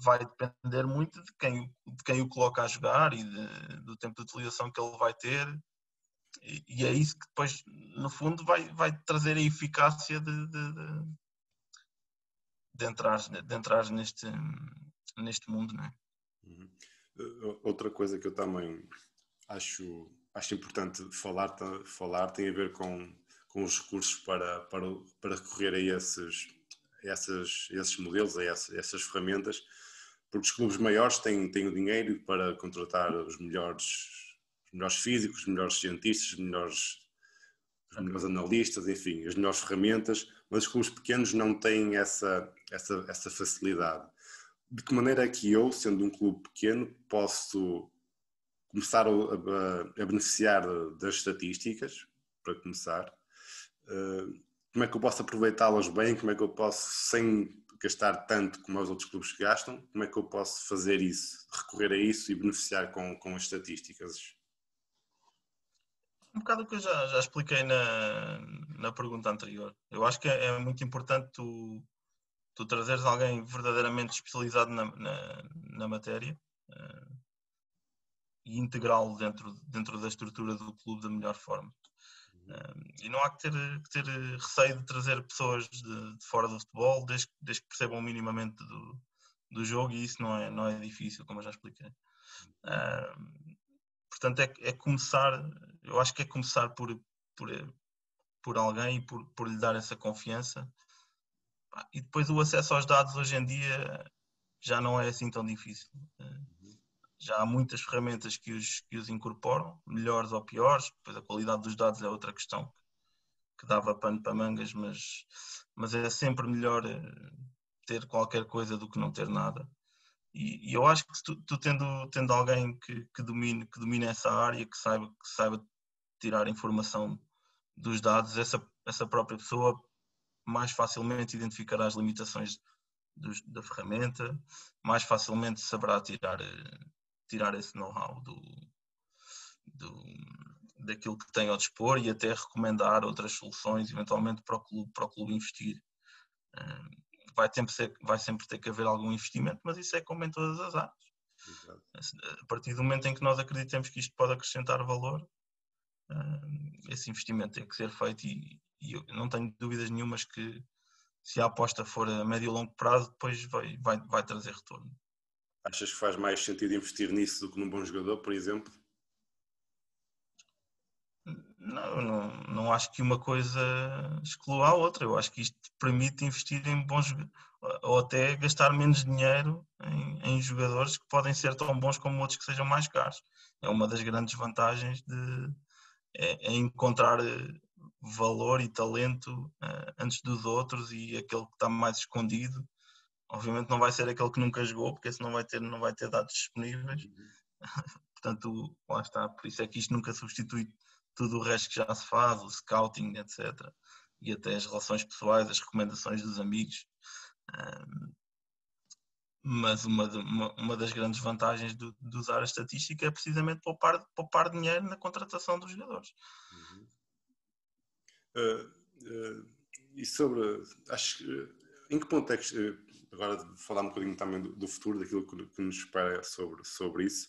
vai depender muito de quem, de quem o coloca a jogar e de, do tempo de utilização que ele vai ter. E, é isso que depois, no fundo, vai, vai trazer a eficácia de, de, de, de entrar, de entrar neste, neste mundo. Não é? Uhum. Outra coisa que eu também acho, acho importante falar, falar tem a ver com, com os recursos para, para, para recorrer a esses essas, esses modelos, a essas, essas ferramentas, porque os clubes maiores têm, têm o dinheiro para contratar os melhores, melhores físicos, os melhores cientistas, os melhores, os melhores analistas, enfim, as melhores ferramentas, mas os clubes pequenos não têm essa, essa, essa facilidade. De que maneira é que eu, sendo um clube pequeno, posso começar a, a, a beneficiar das estatísticas, para começar, uh, como é que eu posso aproveitá-las bem, como é que eu posso, sem gastar tanto como os outros clubes que gastam, como é que eu posso fazer isso, recorrer a isso e beneficiar com, com as estatísticas? Um bocado o que eu já, já expliquei na, na pergunta anterior. Eu acho que é, é muito importante tu, tu trazeres alguém verdadeiramente especializado na, na, na matéria. Uh, e integrá-lo dentro, dentro da estrutura do clube da melhor forma. Um, e não há que ter, que ter receio de trazer pessoas de, de fora do futebol, desde, desde, que percebam minimamente do, do jogo, e isso não é, não é difícil, como eu já expliquei. Um, portanto, é, é, começar, eu acho que é começar por, por, por alguém e por, por lhe dar essa confiança. E depois o acesso aos dados hoje em dia já não é assim tão difícil já há muitas ferramentas que os, que os incorporam, melhores ou piores, depois a qualidade dos dados é outra questão que dava pano para mangas, mas, mas é sempre melhor eh, ter qualquer coisa do que não ter nada. E, e eu acho que tu, tu, tendo, tendo alguém que, que, domine, que domine essa área, que saiba, que saiba tirar informação dos dados, essa, essa própria pessoa mais facilmente identificará as limitações dos, da ferramenta, mais facilmente saberá tirar eh, tirar esse know-how do, do, daquilo que tem ao dispor e até recomendar outras soluções, eventualmente para o clube, para o clube investir. Vai, sempre ser, vai sempre ter que haver algum investimento, mas isso é como em todas as áreas. A partir do momento em que nós acreditamos que isto pode acrescentar valor, esse investimento tem que ser feito e, e não tenho dúvidas nenhumas que se a aposta for a médio e longo prazo, depois vai, vai, vai trazer retorno. Achas que faz mais sentido investir nisso do que num bom jogador, por exemplo? Não, não, não acho que uma coisa exclua a outra. Eu acho que isto permite investir em bons ou até gastar menos dinheiro em, em, jogadores que podem ser tão bons como outros que sejam mais caros. É uma das grandes vantagens de é, é encontrar eh, valor e talento uh, antes dos outros e aquele que está mais escondido Obviamente não vai ser aquele que nunca jogou, porque esse não vai ter, não vai ter dados disponíveis. Uhum. Portanto, lá está. Por isso é que isto nunca substitui tudo o resto que já se faz, o scouting, etc. E até as relações pessoais, as recomendações dos amigos. Mas uma, de, uma, uma, das grandes vantagens de, de, usar a estatística é precisamente poupar, poupar dinheiro na contratação dos jogadores. Uhum. Uh, uh, e sobre, acho que, em que ponto é que agora falar um bocadinho também do, do futuro, daquilo que, que, nos espera sobre, sobre isso.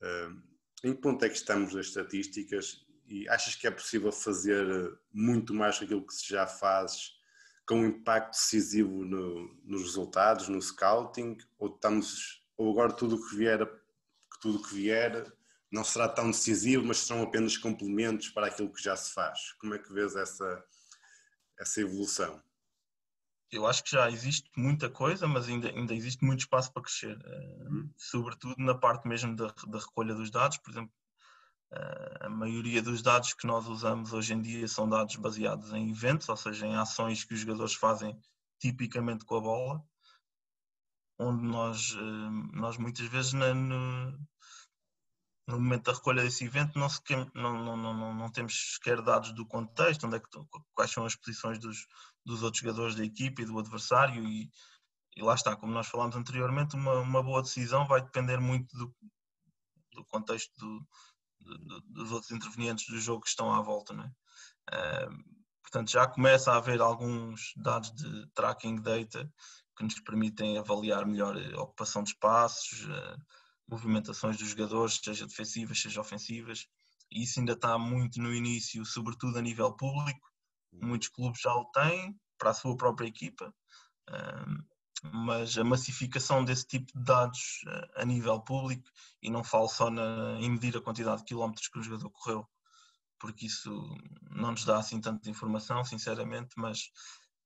Uh, em que ponto é que estamos nas estatísticas e achas que é possível fazer muito mais aquilo que se já faz com um impacto decisivo no, nos resultados, no scouting, ou estamos ou agora tudo o que vier tudo que vier não será tão decisivo, mas serão apenas complementos para aquilo que já se faz. Como é que vês essa essa evolução? eu acho que já existe muita coisa, mas ainda, ainda existe muito espaço para crescer, uhum. sobretudo na parte mesmo da, da recolha dos dados. Por exemplo, a maioria dos dados que nós usamos hoje em dia são dados baseados em eventos, ou seja, em ações que os jogadores fazem tipicamente com a bola, onde nós, uh, nós muitas vezes na, no, no momento da recolha desse evento não, não, não, não, não, temos sequer dados do contexto, onde é que, quais são as posições dos, dos outros jogadores da equipe e do adversário e, e lá está, como nós falámos anteriormente, uma, uma boa decisão vai depender muito do, do contexto do, dos outros intervenientes do jogo que estão à volta. Não é? Uh, portanto, já começa a haver alguns dados de tracking data que nos permitem avaliar melhor a ocupação de espaços, uh, movimentações dos jogadores, seja defensivas, seja ofensivas, isso ainda está muito no início, sobretudo a nível público, Muitos clubes já o têm para a sua própria equipa, mas a massificação desse tipo de dados a nível público, e não falo só na, em medir a quantidade de quilómetros que o jogador correu, porque isso não nos dá assim tanta informação, sinceramente, mas,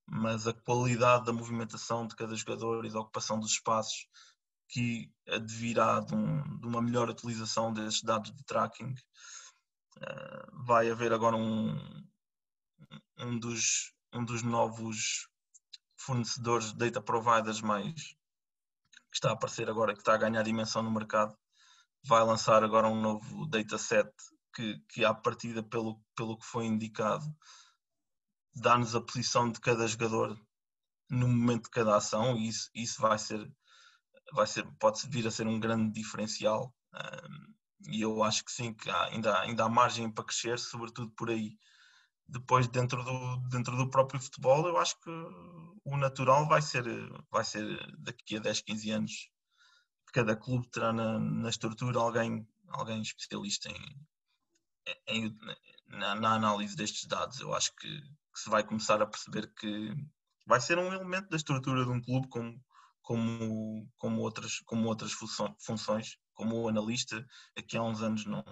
mas a qualidade da movimentação de cada jogador e da ocupação dos espaços que advirá de, um, de uma melhor utilização desses dados de tracking. Uh, vai haver agora um, um dos, um dos novos fornecedores de data providers mais que está a aparecer agora, que está a ganhar dimensão no mercado, vai lançar agora um novo dataset que, que à partida, pelo, pelo que foi indicado, dá-nos a posição de cada jogador no momento de cada ação e isso, isso vai ser, vai ser, pode vir a ser um grande diferencial. Um, e eu acho que sim, que há, ainda, ainda há margem para crescer, sobretudo por aí depois dentro do, dentro do próprio futebol, eu acho que o natural vai ser, vai ser daqui a 10, 15 anos. Cada clube terá na, na estrutura alguém, alguém especialista em, em na, na, análise destes dados. Eu acho que, que, se vai começar a perceber que vai ser um elemento da estrutura de um clube como, como, como, outras, como outras funções, como o analista, aqui há uns anos não.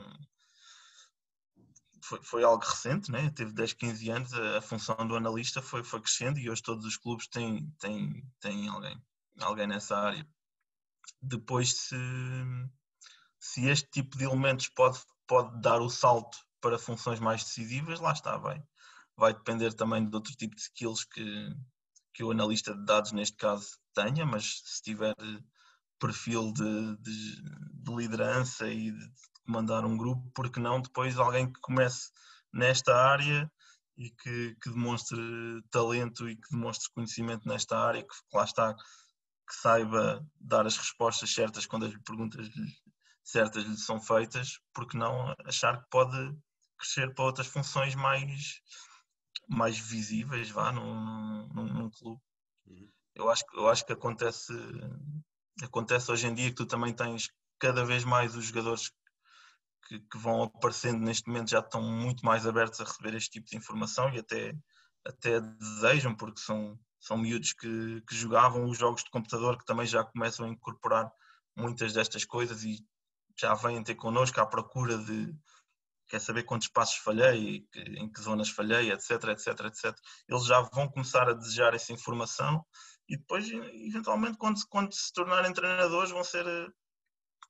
Foi, foi algo recente, né? teve 10, 15 anos, a, a, função do analista foi, foi crescendo e hoje todos os clubes têm, têm, têm alguém, alguém nessa área. Depois, se, se este tipo de elementos pode, pode dar o salto para funções mais decisivas, lá está, vai. Vai depender também de outro tipo de skills que, que o analista de dados, neste caso, tenha, mas se tiver perfil de, de, de liderança e de comandar um grupo, porque não depois alguém que comece nesta área e que, que, demonstre talento e que demonstre conhecimento nesta área, que lá está, que saiba dar as respostas certas quando as perguntas certas lhe são feitas, porque não achar que pode crescer para outras funções mais, mais visíveis, vá, num, num, num clube. Uhum. Eu, acho, eu acho que acontece, acontece hoje em dia que tu também tens cada vez mais os jogadores que, que, vão aparecendo neste momento já estão muito mais abertos a receber este tipo de informação e até, até desejam, porque são, são miúdos que, que jogavam os jogos de computador que também já começam a incorporar muitas destas coisas e já vêm ter connosco à procura de, quer saber quantos passos falhei, em que zonas falhei, etc, etc, etc. Eles já vão começar a desejar essa informação e depois, eventualmente, quando, quando se tornarem treinadores, vão ser,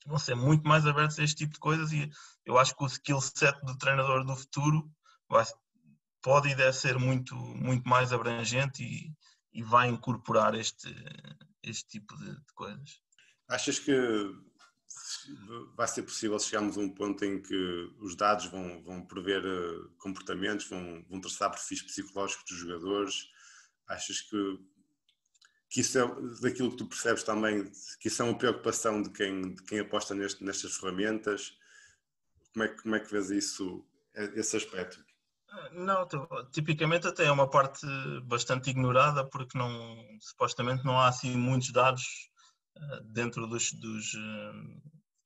vão ser muito mais abertos a este tipo de coisas e eu acho que o skill set do treinador do futuro vai, pode e deve ser muito, muito mais abrangente e, e vai incorporar este, este tipo de, de coisas. Achas que vai ser possível chegarmos a um ponto em que os dados vão, vão prever eh, comportamentos, vão, vão traçar perfis psicológicos dos jogadores? Achas que, que isso é, daquilo que tu percebes também, que isso é uma preocupação de quem, de quem aposta neste, nestas ferramentas? Como é, como é que vês isso, esse aspecto? Não, tipicamente até é uma parte bastante ignorada porque não, supostamente não há assim muitos dados eh, dentro dos, dos eh,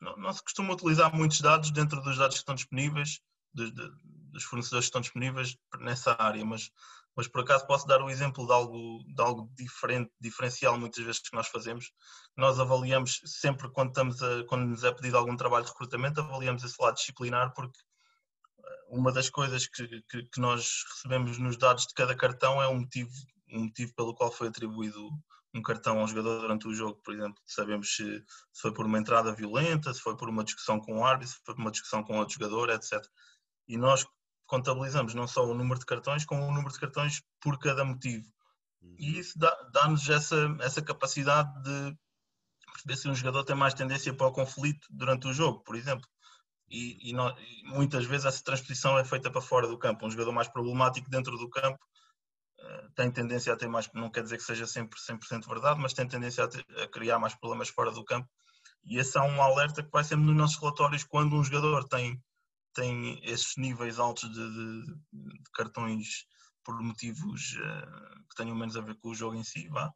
não, não, se costuma utilizar muitos dados dentro dos dados que estão disponíveis, dos, dos, fornecedores que estão disponíveis nessa área, mas, mas por acaso posso dar o exemplo de algo, de algo diferente, diferencial muitas vezes que nós fazemos. Nós avaliamos sempre quando, estamos a, quando nos é pedido algum trabalho de recrutamento, avaliamos esse lado disciplinar porque eh, uma das coisas que, que, que nós recebemos nos dados de cada cartão é o motivo, um motivo pelo qual foi atribuído um cartão ao jogador durante o jogo, por exemplo, sabemos se, se, foi por uma entrada violenta, se foi por uma discussão com o árbitro, se foi por uma discussão com outro jogador, etc. E nós contabilizamos não só o número de cartões, como o número de cartões por cada motivo. E uhum. isso dá-nos dá essa, essa capacidade de perceber se um jogador tem mais tendência para o conflito durante o jogo, por exemplo. E, e, não, e muitas vezes essa transposição é feita para fora do campo. Um jogador mais problemático dentro do campo tem tendência a ter mais, não quer dizer que seja sempre 100% verdade, mas tem tendência a, ter, a, criar mais problemas fora do campo. E esse é um alerta que vai sempre nos nossos relatórios quando um jogador tem, tem esses níveis altos de, de, de cartões por motivos uh, que tenham menos a ver com o jogo em si, vá.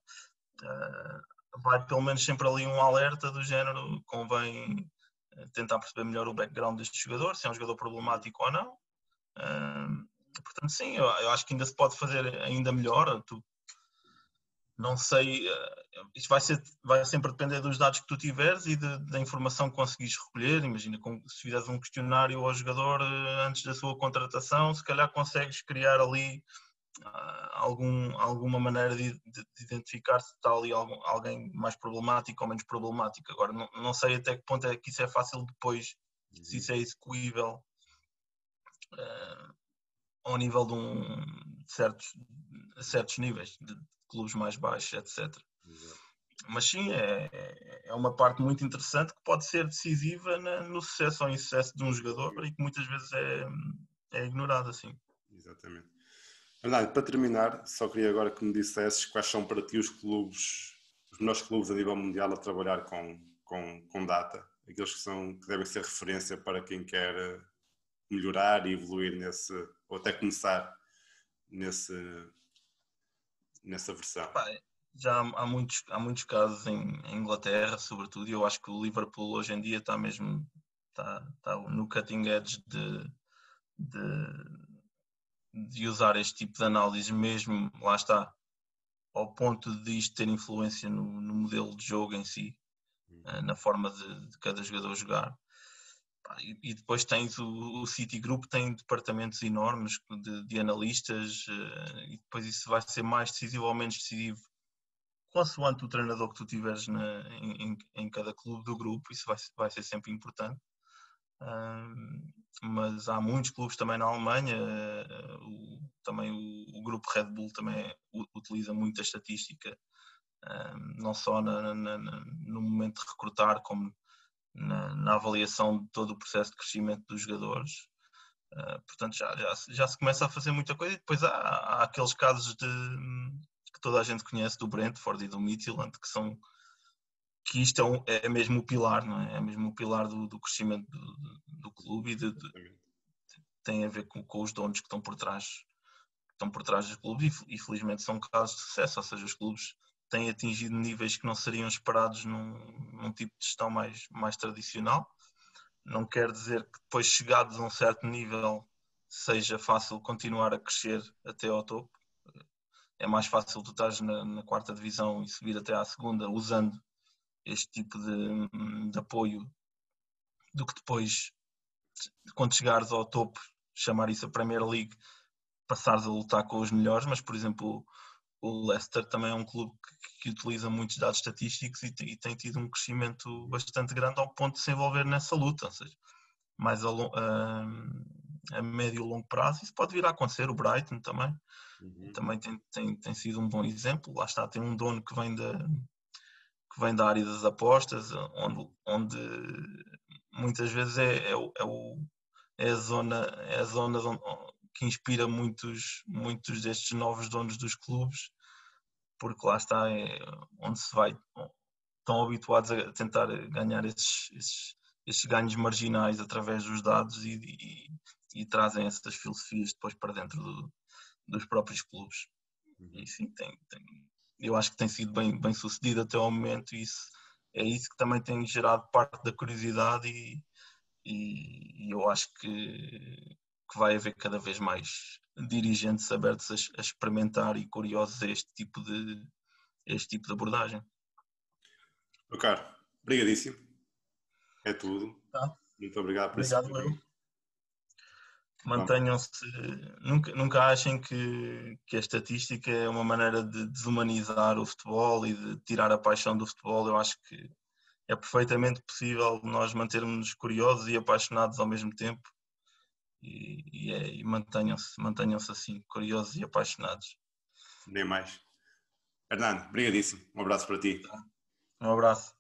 Uh, vai pelo menos sempre ali um alerta do género, convém eh, tentar perceber melhor o background deste jogador, se é um jogador problemático ou não. Uh, Portanto, sim, eu, eu, acho que ainda se pode fazer ainda melhor. Tu, não sei, uh, isto vai, ser, vai sempre depender dos dados que tu tiveres e de, da informação que conseguires recolher. Imagina, se fizeres um questionário ao jogador uh, antes da sua contratação, se calhar consegues criar ali uh, algum, alguma maneira de, de, de, identificar se está ali algum, alguém mais problemático ou menos problemático. Agora, não, não sei até que ponto é que isso é fácil depois, se isso é execuível. Uh, ao nível de, um, de certos, certos níveis, clubes mais baixos, etc. Exato. Mas sim, é, é uma parte muito interessante que pode ser decisiva na, no sucesso ou insucesso de um jogador e que muitas vezes é, é ignorado assim. Exatamente. Bernardo, para terminar, só queria agora que me dissesses quais são para ti os clubes, os melhores clubes a nível mundial a trabalhar com, com, com data, aqueles que, são, que devem ser referência para quem quer melhorar e evoluir nesse, ou até começar nesse, nessa versão? já há muitos, há muitos casos em, em Inglaterra, sobretudo, e eu acho que o Liverpool hoje em dia está mesmo, está, está no cutting edge de, de, de usar este tipo de análise mesmo, lá está, ao ponto de isto ter influência no, no modelo de jogo em si, uh, na forma de, de, cada jogador jogar. E, depois tens o, o City Group, tem departamentos enormes de, de analistas, uh, e depois isso vai ser mais decisivo ou menos decisivo consoante o treinador que tu tiveres na, em, em, cada clube do grupo, isso vai, vai ser sempre importante. Mas há muitos clubes também na Alemanha, uh, o, também o, o, grupo Red Bull também utiliza muita estatística, não só na, na, no momento de recrutar, como na, avaliação de todo o processo de crescimento dos jogadores. Uh, portanto, já, já, já, se começa a fazer muita coisa e depois há, há aqueles casos de, que toda a gente conhece do Brentford e do Midtjylland, que são que isto é, um, é mesmo o pilar, não é? É mesmo o pilar do, do crescimento do, do, do clube e de, de, tem a ver com, com, os donos que estão por trás estão por trás dos clubes e, e felizmente são casos de sucesso, ou seja, os clubes têm atingido níveis que não seriam esperados num, num tipo de gestão mais, mais tradicional. Não quer dizer que depois chegados a um certo nível seja fácil continuar a crescer até ao topo, é mais fácil tu estás na, na, quarta divisão e subir até à segunda usando este tipo de, de, apoio do que depois, quando chegares ao topo, chamar isso a Premier League, passares a lutar com os melhores, mas por exemplo o Leicester também é um clube que, que utiliza muitos dados estatísticos e, e, tem tido um crescimento bastante grande ao ponto de se envolver nessa luta, ou seja, mais a, a, a médio e longo prazo, isso pode vir a acontecer, o Brighton também, Uhum. Também tem, tem, tem sido um bom exemplo. Lá está, tem um dono que vem da, que vem da área das apostas, onde, onde muitas vezes é, é, é, o, é a zona, é a zona onde, que inspira muitos, muitos destes novos donos dos clubes, porque lá está, é onde se vai, estão habituados a tentar ganhar esses, esses, esses ganhos marginais através dos dados e, e, e, trazem essas filosofias depois para dentro do, dos próprios clubes. Uhum. E sim, tem, tem, eu acho que tem sido bem, bem sucedido até ao momento e isso, é isso que também tem gerado parte da curiosidade e, e, e eu acho que, que vai haver cada vez mais dirigentes abertos a, a, experimentar e curiosos a este tipo de, este tipo de abordagem. Meu caro, obrigadíssimo. É tudo. Tá. Muito obrigado por Obrigado, esse Mantenham-se, nunca, nunca achem que, que a estatística é uma maneira de desumanizar o futebol e de tirar a paixão do futebol. Eu acho que é perfeitamente possível nós mantermos curiosos e apaixonados ao mesmo tempo e, e, é, e mantenham-se mantenham assim, curiosos e apaixonados. Nem mais. Hernando, obrigadíssimo. Um abraço para ti. Um abraço.